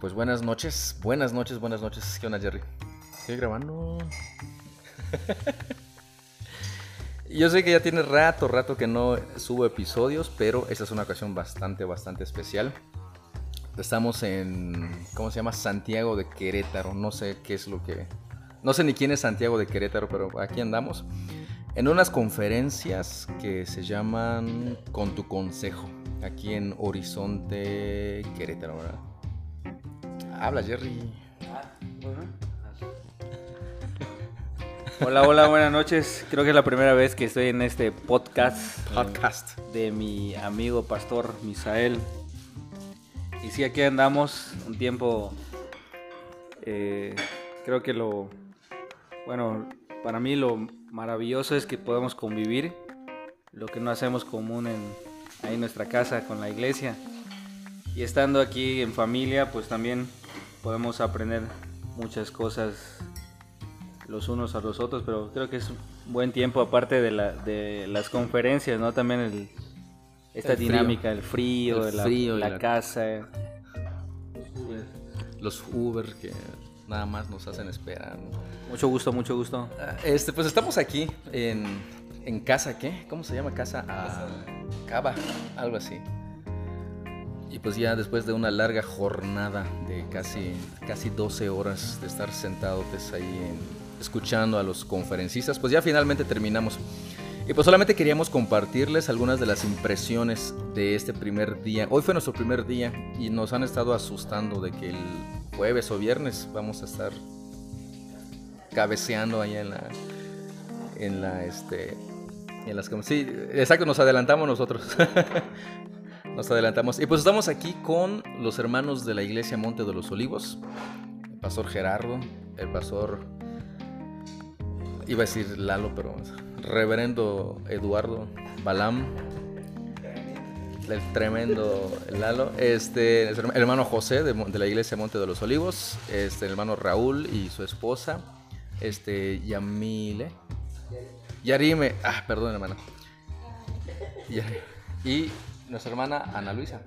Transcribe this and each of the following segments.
Pues buenas noches, buenas noches, buenas noches. ¿Qué onda, Jerry? Estoy grabando. Yo sé que ya tiene rato, rato que no subo episodios, pero esta es una ocasión bastante, bastante especial. Estamos en, ¿cómo se llama? Santiago de Querétaro. No sé qué es lo que... No sé ni quién es Santiago de Querétaro, pero aquí andamos. En unas conferencias que se llaman Con tu Consejo, aquí en Horizonte Querétaro, ¿verdad? Habla, Jerry. Hola, hola, buenas noches. Creo que es la primera vez que estoy en este podcast, Podcast. de mi amigo pastor Misael. Y sí, aquí andamos un tiempo. eh, creo que lo. Bueno, para mí lo maravilloso es que podemos convivir. Lo que no hacemos común en, ahí en nuestra casa con la iglesia. Y estando aquí en familia, pues también podemos aprender muchas cosas los unos a los otros, pero creo que es un buen tiempo aparte de, la, de las conferencias, ¿no? También el, esta El frío. dinámica, el frío, El la, frío y la la- casa. Los Uber que nada más nos hacen esperar. Mucho gusto, mucho gusto. Ah, Este, pues estamos aquí en, en casa, ¿qué? ¿Cómo se llama? Casa a Cava, algo así. Y pues ya después de una larga jornada de casi, casi 12 horas de estar sentados ahí en- escuchando a los conferencistas, pues ya finalmente terminamos. Y pues solamente queríamos compartirles algunas de las impresiones de este primer día. Hoy fue nuestro primer día y nos han estado asustando de que el jueves o viernes vamos a estar cabeceando ahí en la en la este en las sí exacto nos adelantamos nosotros nos adelantamos. Y pues estamos aquí con los hermanos de la iglesia Monte de los Olivos. El pastor Gerardo el pastor iba a decir Lalo pero reverendo Eduardo Balam el tremendo Lalo, este, el hermano José de, de la iglesia Monte de los Olivos, este, el hermano Raúl y su esposa, este, Yamile, Yarime, ah, perdón hermana, Yari- y nuestra hermana Ana Luisa,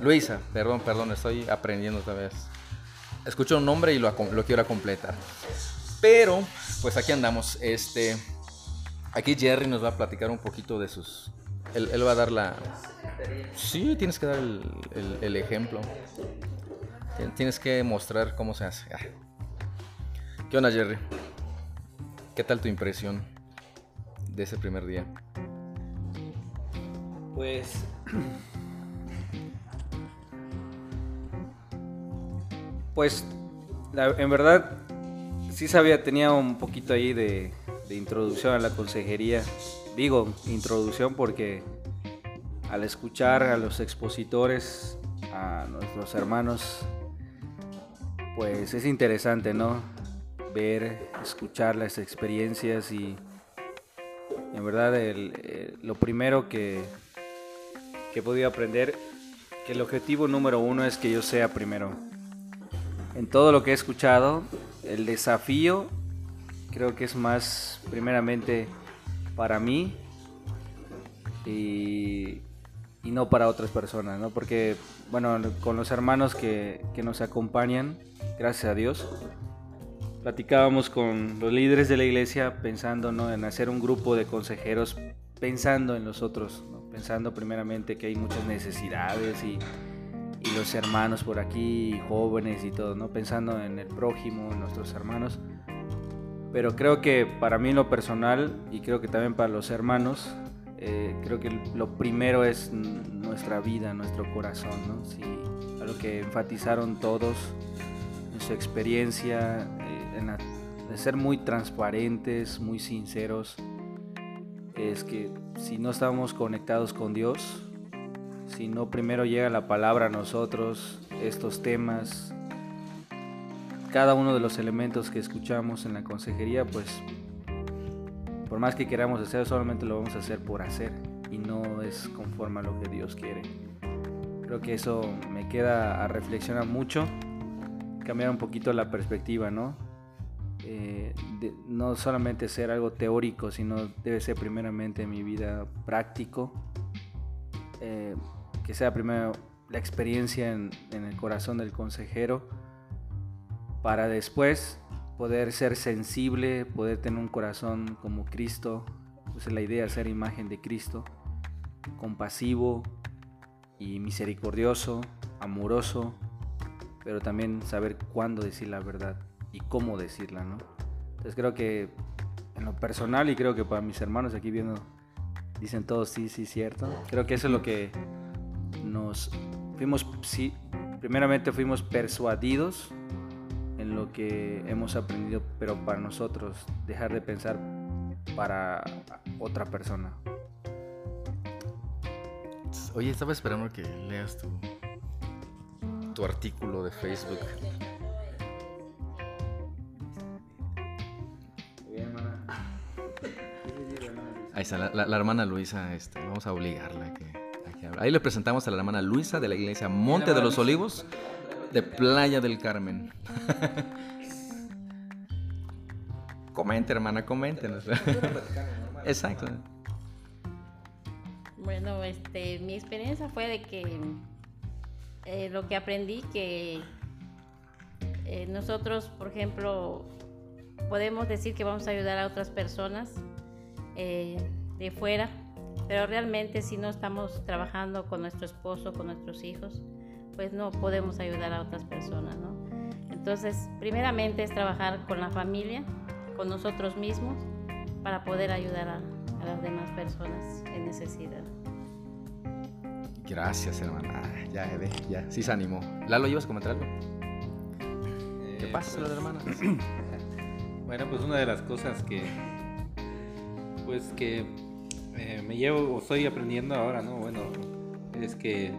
Luisa, perdón, perdón, estoy aprendiendo otra vez, escucho un nombre y lo, lo quiero completar, pero, pues aquí andamos, este, aquí Jerry nos va a platicar un poquito de sus, él, él va a dar la, Sí, tienes que dar el, el- el ejemplo. Tien- Tienes que mostrar cómo se hace. Ah. ¿Qué onda, Jerry? ¿Qué tal tu impresión de ese primer día? Pues. Pues, en verdad, sí sabía, tenía un poquito ahí de, de introducción a la consejería. Digo, introducción porque al escuchar a los expositores, a nuestros hermanos, pues es interesante, ¿no? Ver, escuchar las experiencias y en verdad el- eh, lo primero que, que he podido aprender, que el objetivo número uno es que yo sea primero. En todo lo que he escuchado, el desafío creo que es más primeramente para mí y, no para otras personas, ¿no? Porque, bueno, con los hermanos que, nos acompañan, gracias a Dios, platicábamos con los líderes de la iglesia pensando ¿no? en hacer un grupo de consejeros pensando en los otros. Pensando primeramente que hay muchas necesidades y, los hermanos por aquí, jóvenes y todo, ¿no? pensando en el prójimo, en nuestros hermanos. Pero creo que para mí lo personal y creo que también para los hermanos, eh, creo que lo primero es nuestra vida, nuestro corazón, ¿no? Sí, a lo que enfatizaron todos en su experiencia, eh, en de ser muy transparentes, muy sinceros, es que si no estamos conectados con Dios, si no primero llega la palabra a nosotros, estos temas, cada uno de los elementos que escuchamos en la consejería, pues por más que queramos hacer, solamente lo vamos a hacer por hacer y no es conforme a lo que Dios quiere. Creo que eso me queda a reflexionar mucho, cambiar un poquito la perspectiva, ¿no? Eh, no solamente ser algo teórico, sino debe ser primeramente en mi vida práctico, eh, que sea primero la experiencia en, el corazón del consejero para después poder ser sensible, poder tener un corazón como Cristo, pues la idea de ser imagen de Cristo, compasivo y misericordioso, amoroso, pero también saber cuándo decir la verdad y cómo decirla, ¿no? Entonces creo que en lo personal y creo que para mis hermanos aquí viendo dicen todos sí, sí, cierto. Creo que eso es lo que nos fuimos, sí, primeramente fuimos persuadidos en lo que hemos aprendido, pero para nosotros, dejar de pensar para otra persona. Oye, estaba esperando que leas tu, tu artículo de Facebook. Está, la, hermana Luisa, este, vamos a obligarla a que, Ahí le presentamos a la hermana Luisa de la iglesia Monte de los Olivos de Playa del Carmen. comente, hermana, comente. Exacto. Bueno, este, mi experiencia fue de que eh, lo que aprendí que eh, nosotros, por ejemplo, podemos decir que vamos a ayudar a otras personas eh, de fuera, pero realmente si no estamos trabajando con nuestro esposo, con nuestros hijos, pues no podemos ayudar a otras personas, ¿no? Entonces, primeramente es trabajar con la familia, con nosotros mismos, para poder ayudar a, las demás personas en necesidad. Gracias, hermana. Ya, ya, sí se animó. Lalo, ¿ibas a comentar algo? ¿Qué pasa, pues, hermana? bueno, pues una de las cosas que pues que eh, me llevo o estoy aprendiendo ahora, ¿no? Bueno, es que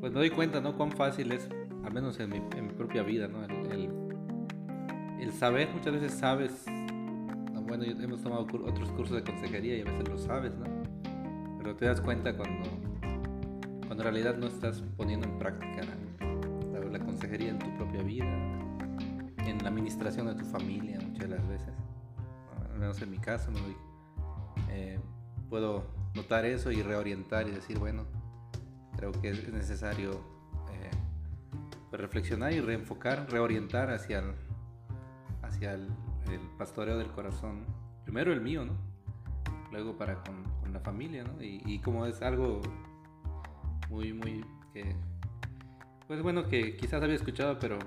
pues me doy cuenta, ¿no? Cuán fácil es, al menos en mi, propia vida, ¿no? El, el, saber, muchas veces sabes, bueno, hemos tomado otros cursos de consejería y a veces lo sabes, ¿no? Pero te das cuenta cuando, cuando en realidad no estás poniendo en práctica la, la consejería en tu propia vida, en la administración de tu familia muchas de las veces al menos en mi caso, eh, puedo notar eso y reorientar y decir, bueno, creo que es necesario eh, pues reflexionar y reenfocar, reorientar hacia el, hacia el, pastoreo del corazón. Primero el mío, ¿no? Luego para con, la familia, ¿no? Y, como es algo muy, muy que, pues bueno, que quizás había escuchado, pero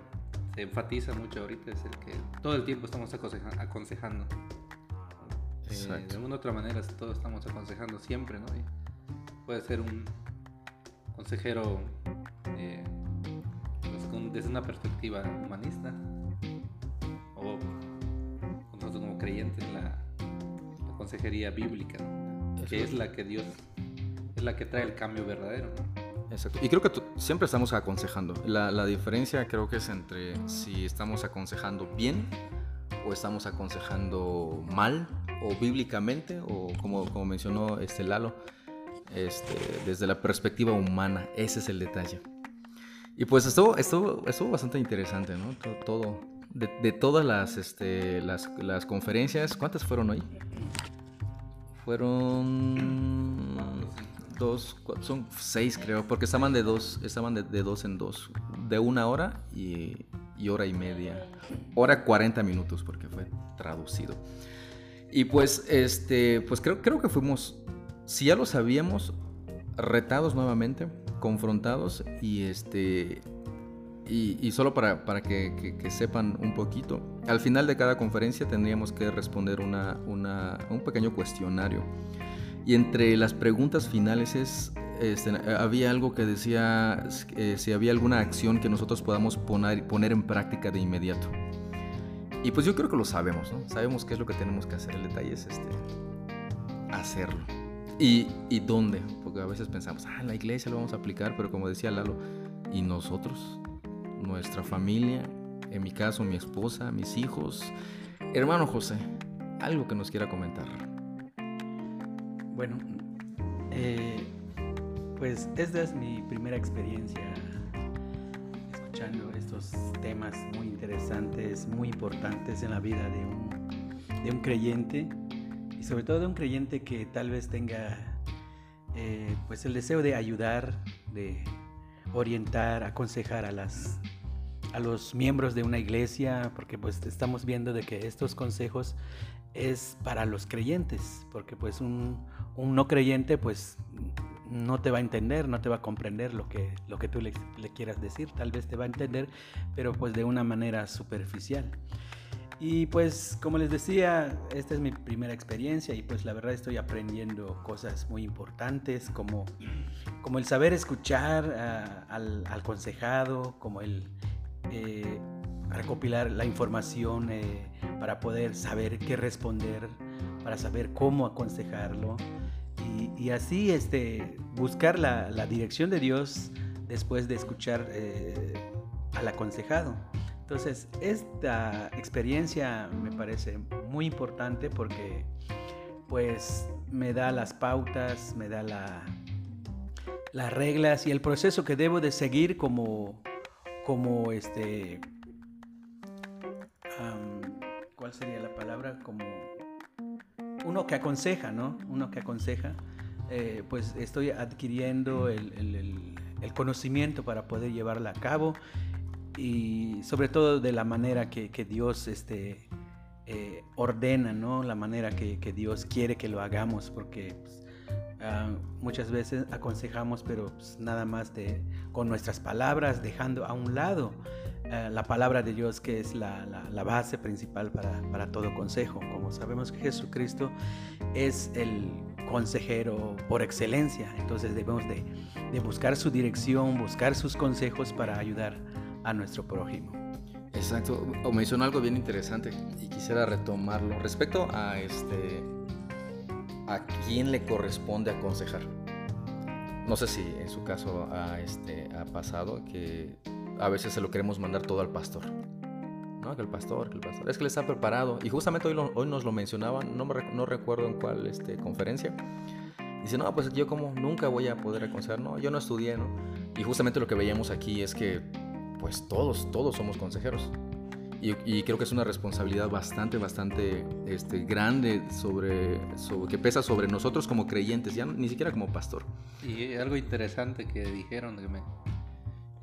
se enfatiza mucho ahorita, es el que todo el tiempo estamos aconsejando eh, de alguna otra manera todos estamos aconsejando siempre, ¿no? puede ser un consejero eh, pues, desde una perspectiva humanista o nosotros como creyentes en la, consejería bíblica, que es la que Dios, es la que trae el cambio verdadero. Exacto. Y creo que siempre estamos aconsejando. La, la diferencia creo que es entre si estamos aconsejando bien o estamos aconsejando mal o bíblicamente o como, como mencionó este Lalo, este, desde la perspectiva humana. Ese es el detalle. Y pues estuvo, estuvo, estuvo bastante interesante, ¿no? Todo, de, todas las, este, las, las, conferencias, ¿cuántas fueron hoy? Fueron dos, son seis creo, porque estaban de dos, estaban de, de dos en dos, de una hora y, y hora y media, hora 40 minutos porque fue traducido. Y pues, este, pues creo, creo que fuimos, si ya lo sabíamos, retados nuevamente, confrontados y este... Y, solo para, para que, sepan un poquito, al final de cada conferencia tendríamos que responder una, una, un pequeño cuestionario. Y entre las preguntas finales es, este, había algo que decía eh, si había alguna acción que nosotros podamos poner, poner en práctica de inmediato. Y pues yo creo que lo sabemos, ¿no? Sabemos qué es lo que tenemos que hacer. El detalle es este, hacerlo. ¿Y, y dónde? Porque a veces pensamos, ah, la iglesia lo vamos a aplicar, pero como decía Lalo, ¿y nosotros? Nuestra familia, en mi caso mi esposa, mis hijos. Hermano José, algo que nos quiera comentar. Bueno, eh, pues esta es mi primera experiencia estos temas muy interesantes, muy importantes en la vida de un, de un creyente y sobre todo de un creyente que tal vez tenga eh, pues el deseo de ayudar de orientar, aconsejar a las a los miembros de una iglesia, porque pues estamos viendo de que estos consejos es para los creyentes, porque pues un, un no creyente pues no te va a entender, no te va a comprender lo que, lo que tú le, quieras decir, tal vez te va a entender, pero pues de una manera superficial. Y pues como les decía, esta es mi primera experiencia y pues la verdad estoy aprendiendo cosas muy importantes como, como el saber escuchar al, al, consejado, como el eh, recopilar la información eh, para poder saber qué responder, para saber cómo aconsejarlo y, así este, buscar la, la, dirección de Dios después de escuchar eh, al aconsejado. Entonces, esta experiencia me parece muy importante porque pues me da las pautas, me da la, las reglas y el proceso que debo de seguir como, como este, ¿cuál sería la palabra? Como uno que aconseja, ¿no? Uno que aconseja, eh, pues estoy adquiriendo el, conocimiento para poder llevarla a cabo y sobre todo de la manera que, Dios este, eh, ordena, ¿no? La manera que, que, Dios quiere que lo hagamos, porque pues, uh, muchas veces aconsejamos, pero pues, nada más de, con nuestras palabras, dejando a un lado uh, la palabra de Dios, que es la, base principal para, todo consejo. Como sabemos que Jesucristo es el consejero por excelencia, entonces debemos de, buscar su dirección, buscar sus consejos para ayudar a nuestro prójimo. Exacto, o mencionó algo bien interesante y quisiera retomarlo respecto a este a quién le corresponde aconsejar. No sé si en su caso ha, este, ha pasado que a veces se lo queremos mandar todo al pastor. ¿no? Que el pastor, que el pastor. Es que le está preparado. Y justamente hoy, lo, hoy nos lo mencionaban, no, me, no recuerdo en cuál este, conferencia. Dice, no, pues yo como nunca voy a poder aconsejar. No, yo no estudié, ¿no? Y justamente lo que veíamos aquí es que pues todos, todos somos consejeros. Y, y, creo que es una responsabilidad bastante, bastante este, grande sobre, sobre, que pesa sobre nosotros como creyentes, ya ni siquiera como pastor. Y algo interesante que dijeron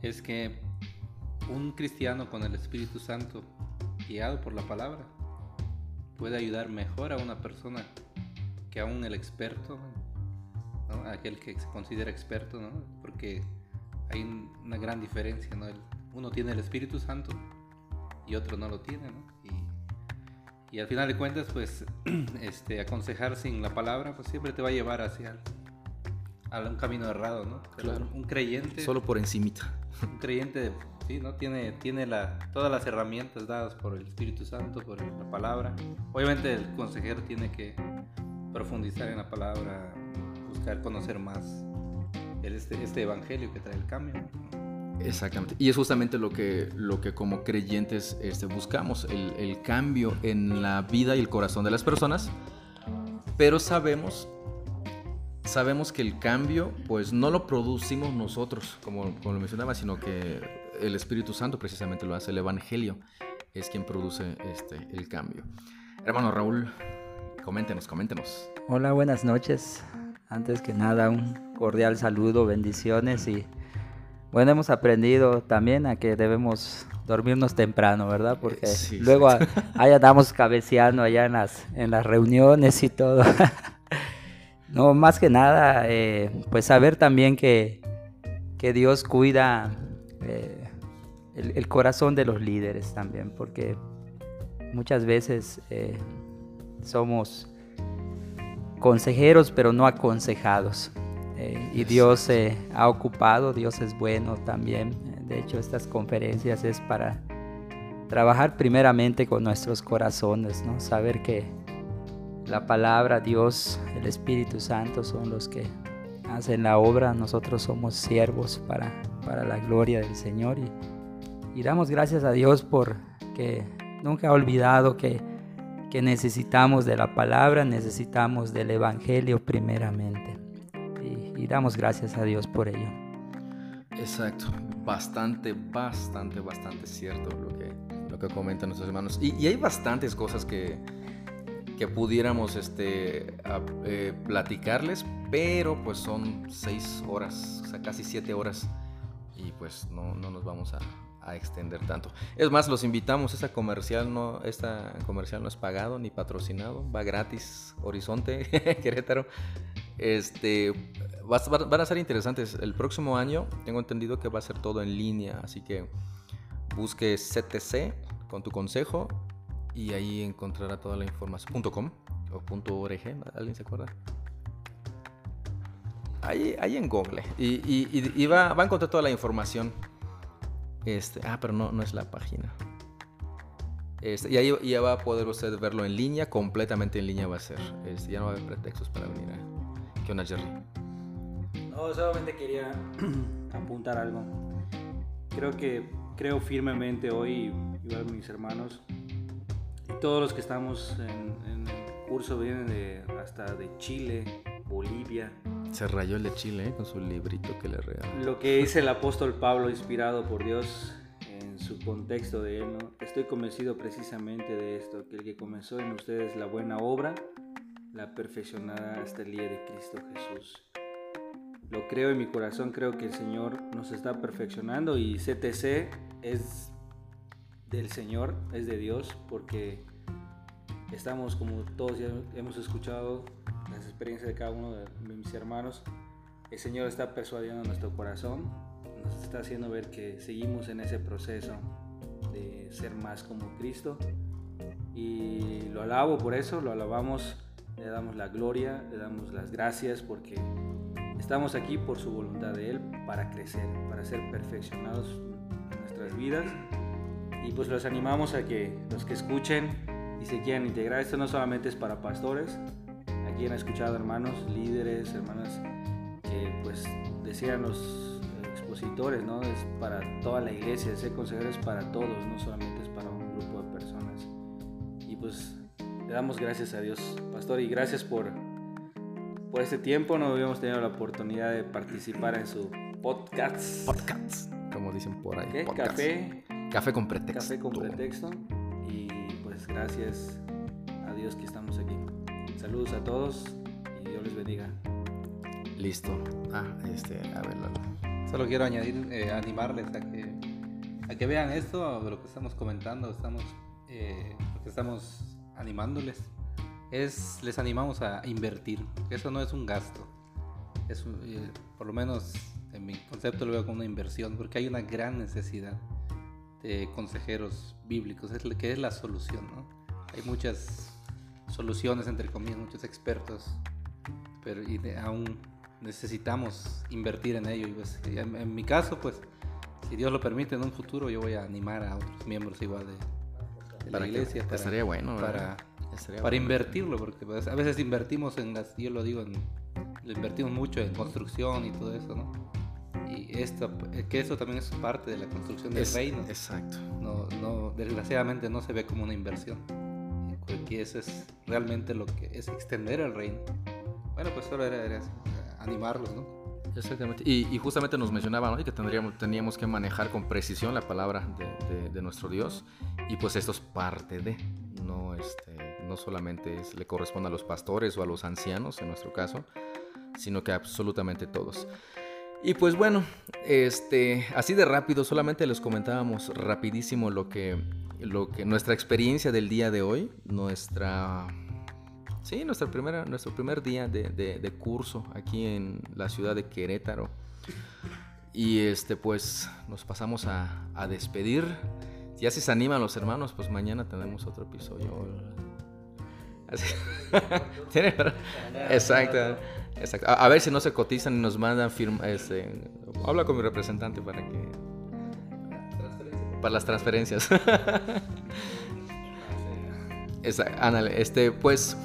es que un cristiano con el Espíritu Santo, guiado por la palabra, puede ayudar mejor a una persona que aún el experto, ¿no? aquel que se considera experto, ¿no? porque hay una gran diferencia. ¿no? Uno tiene el Espíritu Santo y otro no lo tiene, ¿no? Y, y, al final de cuentas, pues, este, aconsejar sin la palabra, pues siempre te va a llevar hacia a un camino errado, ¿no? Claro. Un creyente... Solo por encimita. Un creyente, sí, ¿no? Tiene, tiene la, todas las herramientas dadas por el Espíritu Santo, por la palabra. Obviamente el consejero tiene que profundizar en la palabra, buscar conocer más este, este evangelio que trae el cambio. ¿no? Exactamente. Y es justamente lo que, lo que como creyentes este, buscamos, el, cambio en la vida y el corazón de las personas. Pero sabemos, sabemos que el cambio pues no lo producimos nosotros, como, como lo mencionaba, sino que el Espíritu Santo precisamente lo hace, el Evangelio es quien produce este, el cambio. Hermano Raúl, coméntenos, coméntenos. Hola, buenas noches. Antes que nada, un cordial saludo, bendiciones y bueno, hemos aprendido también a que debemos dormirnos temprano, ¿verdad? Porque sí, luego sí. ahí andamos cabeceando allá en las, en las reuniones y todo. no, más que nada, eh, pues saber también que, que Dios cuida eh, el, el, corazón de los líderes también, porque muchas veces eh, somos consejeros, pero no aconsejados. Eh, y Dios eh, ha ocupado, Dios es bueno también. De hecho, estas conferencias es para trabajar primeramente con nuestros corazones, ¿no? Saber que la palabra, Dios, el Espíritu Santo son los que hacen la obra, nosotros somos siervos para, para la gloria del Señor y, y damos gracias a Dios por que nunca ha olvidado que, que necesitamos de la palabra, necesitamos del Evangelio primeramente y damos gracias a Dios por ello. Exacto, bastante, bastante, bastante cierto lo que, lo que comentan nuestros hermanos. Y, y hay bastantes cosas que, que pudiéramos este, a, eh, platicarles, pero pues son seis horas, o sea, casi siete horas. Y pues no, no nos vamos a, a extender tanto. Es más, los invitamos, esta comercial no, esta comercial no es pagado ni patrocinado, va gratis, Horizonte, Querétaro. Este, van a ser interesantes. El próximo año tengo entendido que va a ser todo en línea, así que busque CTC con tu consejo y ahí encontrará toda la información. .com o .org, ¿alguien se acuerda? Ahí, ahí en Google. Y, va, va a encontrar toda la información este, ah, pero no, no es la página. Este, y ahí ya va a poder usted verlo en línea, completamente en línea va a ser. Este, ya no va a haber pretextos para venir a... ¿Qué onda, Jerry? No, solamente quería apuntar algo. Creo que, creo firmemente hoy, igual mis hermanos, y todos los que estamos en, en el curso vienen de, hasta de Chile, Bolivia, se rayó el de Chile ¿eh? con su librito que le regaló. Lo que dice el apóstol Pablo, inspirado por Dios en su contexto de él, ¿no? estoy convencido precisamente de esto, que el que comenzó en ustedes la buena obra, la perfeccionará hasta el día de Cristo Jesús. Lo creo en mi corazón, creo que el Señor nos está perfeccionando y CTC es del Señor, es de Dios, porque estamos, como todos ya hemos escuchado, las experiencias de cada uno de mis hermanos, el Señor está persuadiendo nuestro corazón, nos está haciendo ver que seguimos en ese proceso de ser más como Cristo y lo alabo por eso, lo alabamos, le damos la gloria, le damos las gracias porque estamos aquí por su voluntad de Él para crecer, para ser perfeccionados en nuestras vidas y pues los animamos a que los que escuchen y se quieran integrar, esto no solamente es para pastores, aquí han escuchado hermanos, líderes, hermanas que pues decían los expositores, ¿no? Es para toda la iglesia, ser consejero es para todos, no solamente es para un grupo de personas. Y pues le damos gracias a Dios, pastor, y gracias por, por este tiempo. No habíamos tenido la oportunidad de participar en su podcast. Podcast, como dicen por ahí. ¿Qué? Café. Café con pretexto. Café con pretexto. Y pues gracias a Dios que estamos aquí. Saludos a todos y Dios les bendiga. Listo. Ah, este, a ver, Solo quiero añadir, eh, animarles a que, a que vean esto, lo que estamos comentando, estamos, eh, lo que estamos animándoles. Es, les animamos a invertir. Eso no es un gasto. Es eh, por lo menos en mi concepto lo veo como una inversión, porque hay una gran necesidad de consejeros bíblicos, es, que es la solución. ¿no? Hay muchas soluciones, entre comillas, muchos expertos, pero y aún necesitamos invertir en ello. Y pues, en, mi caso, pues, si Dios lo permite, en un futuro yo voy a animar a otros miembros igual de, la iglesia. para, estaría bueno, para, para invertirlo, porque pues, a veces invertimos en las, yo lo digo, lo invertimos mucho en construcción y todo eso, ¿no? Y esto, que eso también es parte de la construcción del reino. Exacto. No, no, desgraciadamente no se ve como una inversión porque eso es realmente lo que es extender el reino. Bueno, pues solo era, animarlos, ¿no? Exactamente. Y, justamente nos mencionaba ¿no? que tendríamos, teníamos que manejar con precisión la palabra de, nuestro Dios. Y pues esto es parte de, no, este, no solamente le corresponde a los pastores o a los ancianos en nuestro caso, sino que absolutamente todos. Y pues bueno, este, así de rápido, solamente les comentábamos rapidísimo lo que lo que nuestra experiencia del día de hoy, nuestra sí, nuestra primera, nuestro primer día de, curso aquí en la ciudad de Querétaro. Y este pues nos pasamos a, a despedir. Ya si se animan los hermanos, pues mañana tenemos otro episodio. exacto, exacto. A, ver si no se cotizan y nos mandan firma. Este, habla con mi representante para que para las transferencias. este, pues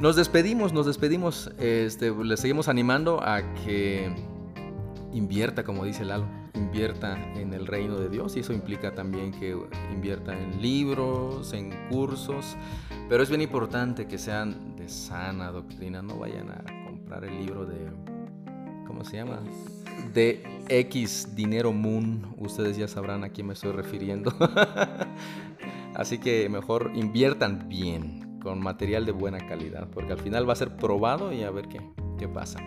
nos despedimos, nos despedimos. Este, le seguimos animando a que invierta, como dice Lalo, invierta en el reino de Dios y eso implica también que invierta en libros, en cursos, pero es bien importante que sean de sana doctrina, no vayan a comprar el libro de, ¿cómo se llama? de X Dinero Moon. Ustedes ya sabrán a quién me estoy refiriendo. Así que mejor inviertan bien, con material de buena calidad, porque al final va a ser probado y a ver qué, ¿Qué pasa?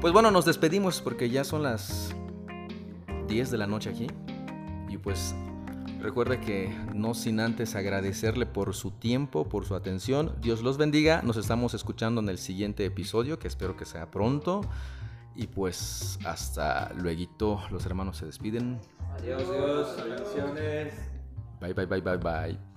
Pues bueno, nos despedimos porque ya son las 10 de la noche aquí. Y pues recuerda que no sin antes agradecerle por su tiempo, por su atención. Dios los bendiga. Nos estamos escuchando en el siguiente episodio, que espero que sea pronto. Y pues hasta luego, los hermanos se despiden. Adiós, Dios, bendiciones. Bye, bye, bye, bye, bye.